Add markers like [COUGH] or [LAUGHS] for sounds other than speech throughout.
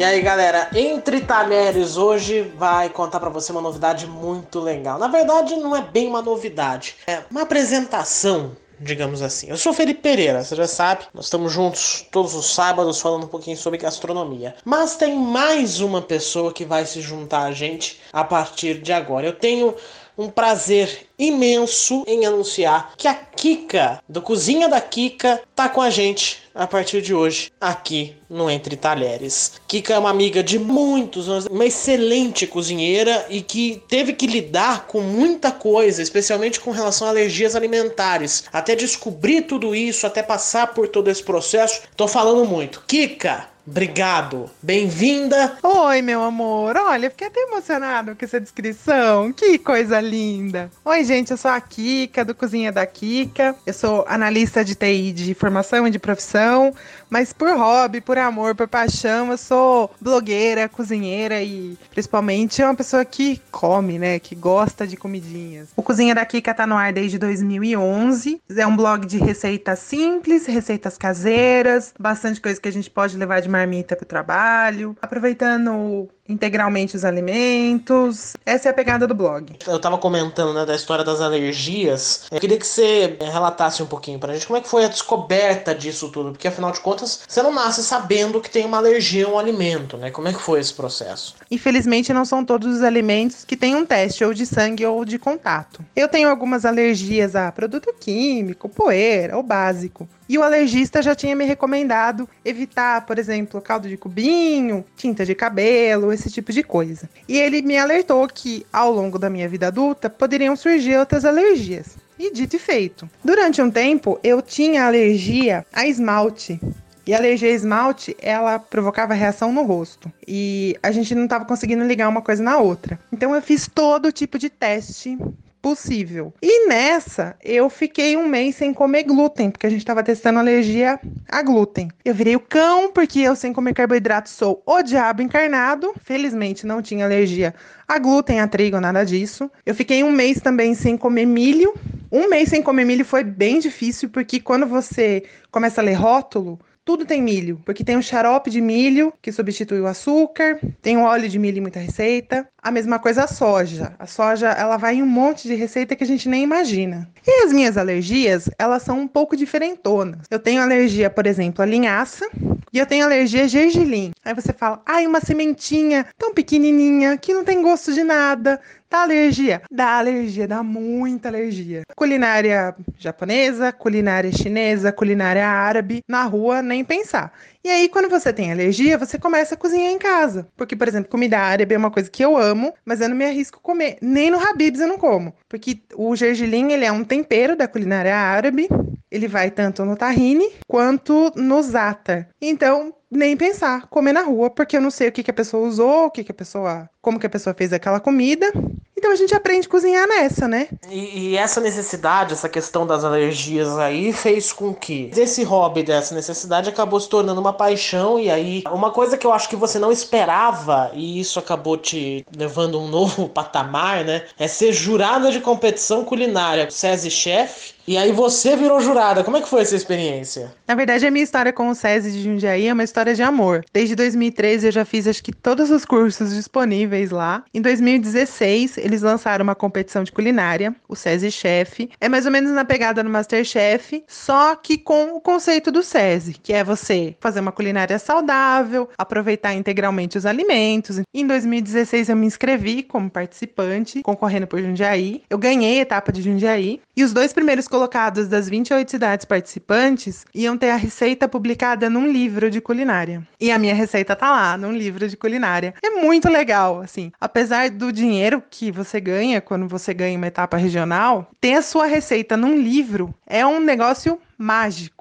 E aí, galera, Entre Talheres hoje vai contar para você uma novidade muito legal. Na verdade, não é bem uma novidade, é uma apresentação digamos assim. Eu sou Felipe Pereira, você já sabe, nós estamos juntos todos os sábados falando um pouquinho sobre gastronomia. Mas tem mais uma pessoa que vai se juntar a gente a partir de agora. Eu tenho um prazer imenso em anunciar que a Kika, do Cozinha da Kika, tá com a gente a partir de hoje aqui no Entre Talheres. Kika é uma amiga de muitos anos, uma excelente cozinheira e que teve que lidar com muita coisa, especialmente com relação a alergias alimentares. Até descobrir tudo isso, até passar por todo esse processo, tô falando muito. Kika, Obrigado. Bem-vinda. Oi, meu amor. Olha, fiquei até emocionado com essa descrição. Que coisa linda. Oi, gente, eu sou a Kika, do Cozinha da Kika. Eu sou analista de TI de formação e de profissão, mas por hobby, por amor, por paixão, eu sou blogueira, cozinheira e principalmente uma pessoa que come, né, que gosta de comidinhas. O Cozinha da Kika tá no ar desde 2011. É um blog de receitas simples, receitas caseiras, bastante coisa que a gente pode levar de marmita para o trabalho, aproveitando integralmente os alimentos. Essa é a pegada do blog. Eu estava comentando né, da história das alergias. Eu queria que você relatasse um pouquinho pra gente como é que foi a descoberta disso tudo, porque afinal de contas, você não nasce sabendo que tem uma alergia a um alimento, né? Como é que foi esse processo? Infelizmente, não são todos os alimentos que têm um teste ou de sangue ou de contato. Eu tenho algumas alergias a produto químico, poeira ou básico. E o alergista já tinha me recomendado evitar, por exemplo, caldo de cubinho, tinta de cabelo, esse tipo de coisa. E ele me alertou que, ao longo da minha vida adulta, poderiam surgir outras alergias. E dito e feito. Durante um tempo, eu tinha alergia a esmalte. E a alergia a esmalte, ela provocava reação no rosto. E a gente não estava conseguindo ligar uma coisa na outra. Então eu fiz todo tipo de teste possível. E nessa, eu fiquei um mês sem comer glúten, porque a gente estava testando alergia a glúten. Eu virei o cão, porque eu sem comer carboidrato sou o diabo encarnado. Felizmente não tinha alergia a glúten, a trigo, nada disso. Eu fiquei um mês também sem comer milho. Um mês sem comer milho foi bem difícil, porque quando você começa a ler rótulo, tudo tem milho, porque tem o xarope de milho, que substitui o açúcar, tem o óleo de milho em muita receita. A mesma coisa a soja. A soja, ela vai em um monte de receita que a gente nem imagina. E as minhas alergias, elas são um pouco diferentonas. Eu tenho alergia, por exemplo, a linhaça, e eu tenho alergia a gergelim. Aí você fala, ai, uma sementinha tão pequenininha que não tem gosto de nada. Dá alergia? Dá alergia, dá muita alergia. Culinária japonesa, culinária chinesa, culinária árabe, na rua nem pensar. E aí, quando você tem alergia, você começa a cozinhar em casa. Porque, por exemplo, comida árabe é uma coisa que eu amo, mas eu não me arrisco comer. Nem no Habib's eu não como. Porque o gergelim, ele é um tempero da culinária árabe. Ele vai tanto no tahine quanto no za'atar. Então, nem pensar, comer na rua, porque eu não sei o que, que a pessoa usou, o que, que a pessoa. como que a pessoa fez aquela comida. Então a gente aprende a cozinhar nessa, né? E, e, essa necessidade, essa questão das alergias aí, fez com que esse hobby dessa necessidade acabou se tornando uma paixão. E aí, uma coisa que eu acho que você não esperava, e isso acabou te levando a um novo [LAUGHS] patamar, né? É ser jurada de competição culinária, SESI Chef. E aí você virou jurada. Como é que foi essa experiência? Na verdade, a minha história com o SESI de Jundiaí é uma história de amor. Desde 2013 eu já fiz acho que todos os cursos disponíveis lá. Em 2016, eles lançaram uma competição de culinária, o SESI Chef. É mais ou menos na pegada do Masterchef, só que com o conceito do SESI, que é você fazer uma culinária saudável, aproveitar integralmente os alimentos. Em 2016 eu me inscrevi como participante, concorrendo por Jundiaí. Eu ganhei a etapa de Jundiaí. E os dois primeiros colocados das 28 cidades participantes iam ter a receita publicada num livro de culinária. E a minha receita tá lá, num livro de culinária. É muito legal, assim. Apesar do dinheiro que você ganha quando você ganha uma etapa regional, ter a sua receita num livro é um negócio mágico.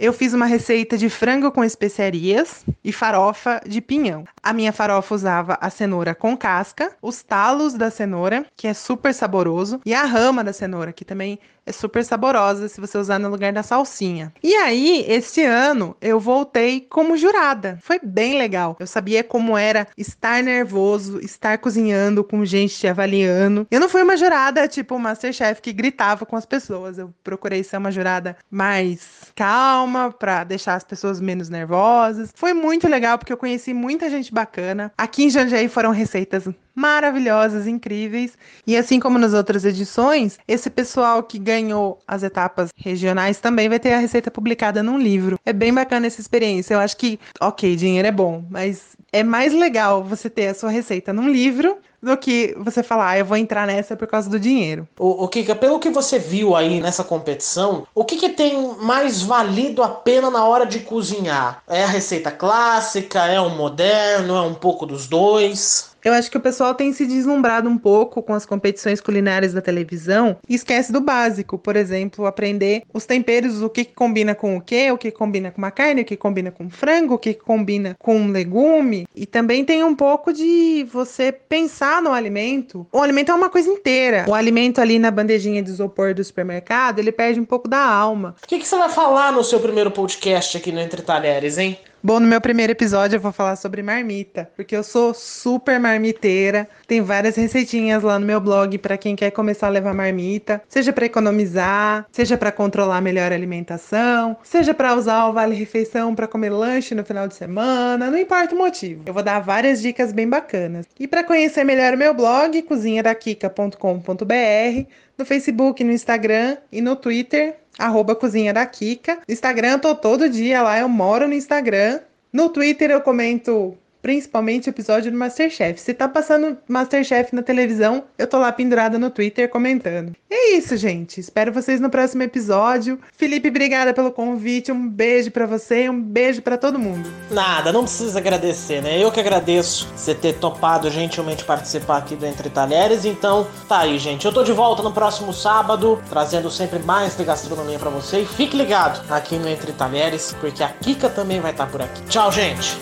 Eu fiz uma receita de frango com especiarias e farofa de pinhão. A minha farofa usava a cenoura com casca, os talos da cenoura, que é super saboroso, e a rama da cenoura, que também é super saborosa se você usar no lugar da salsinha. E aí, este ano, eu voltei como jurada. Foi bem legal. Eu sabia como era estar nervoso, estar cozinhando com gente te avaliando. Eu não fui uma jurada tipo Masterchef que gritava com as pessoas. Eu procurei ser uma jurada mais calma para deixar as pessoas menos nervosas. Foi muito legal porque eu conheci muita gente bacana. Aqui em Jandiaí foram receitas maravilhosas, incríveis. E assim como nas outras edições, esse pessoal que ganhou as etapas regionais também vai ter a receita publicada num livro. É bem bacana essa experiência. Eu acho que, ok, dinheiro é bom, mas é mais legal você ter a sua receita num livro do que você falar, ah, eu vou entrar nessa por causa do dinheiro. O, o Kika, pelo que você viu aí nessa competição, o que, que tem mais valido a pena na hora de cozinhar? É a receita clássica? É o moderno? É um pouco dos dois? Eu acho que o pessoal tem se deslumbrado um pouco com as competições culinárias da televisão e esquece do básico, por exemplo, aprender os temperos, o que, combina com o que, o que combina com uma carne, o que combina com frango, o que combina com um legume. E também tem um pouco de você pensar no alimento. O alimento é uma coisa inteira. O alimento ali na bandejinha de isopor do supermercado, ele perde um pouco da alma. O que, que você vai falar no seu primeiro podcast aqui no Entre Talheres, hein? Bom, no meu primeiro episódio eu vou falar sobre marmita, porque eu sou super marmiteira. Tem várias receitinhas lá no meu blog para quem quer começar a levar marmita, seja para economizar, seja para controlar melhor a alimentação, seja para usar o vale refeição para comer lanche no final de semana, não importa o motivo. Eu vou dar várias dicas bem bacanas. E para conhecer melhor o meu blog, cozinhadakika.com.br, no Facebook, no Instagram e no Twitter, arroba Cozinha da Kika. Instagram, tô todo dia lá, eu moro no Instagram. No Twitter eu comento principalmente o episódio do Masterchef. Se tá passando Masterchef na televisão, eu tô lá pendurada no Twitter comentando. É isso, gente. Espero vocês no próximo episódio. Felipe, obrigada pelo convite. Um beijo para você um beijo para todo mundo. Nada, não precisa agradecer, né? Eu que agradeço você ter topado gentilmente participar aqui do Entre Talheres. Então, tá aí, gente. Eu tô de volta no próximo sábado, trazendo sempre mais de gastronomia para você. E fique ligado aqui no Entre Talheres, porque a Kika também vai estar tá por aqui. Tchau, gente.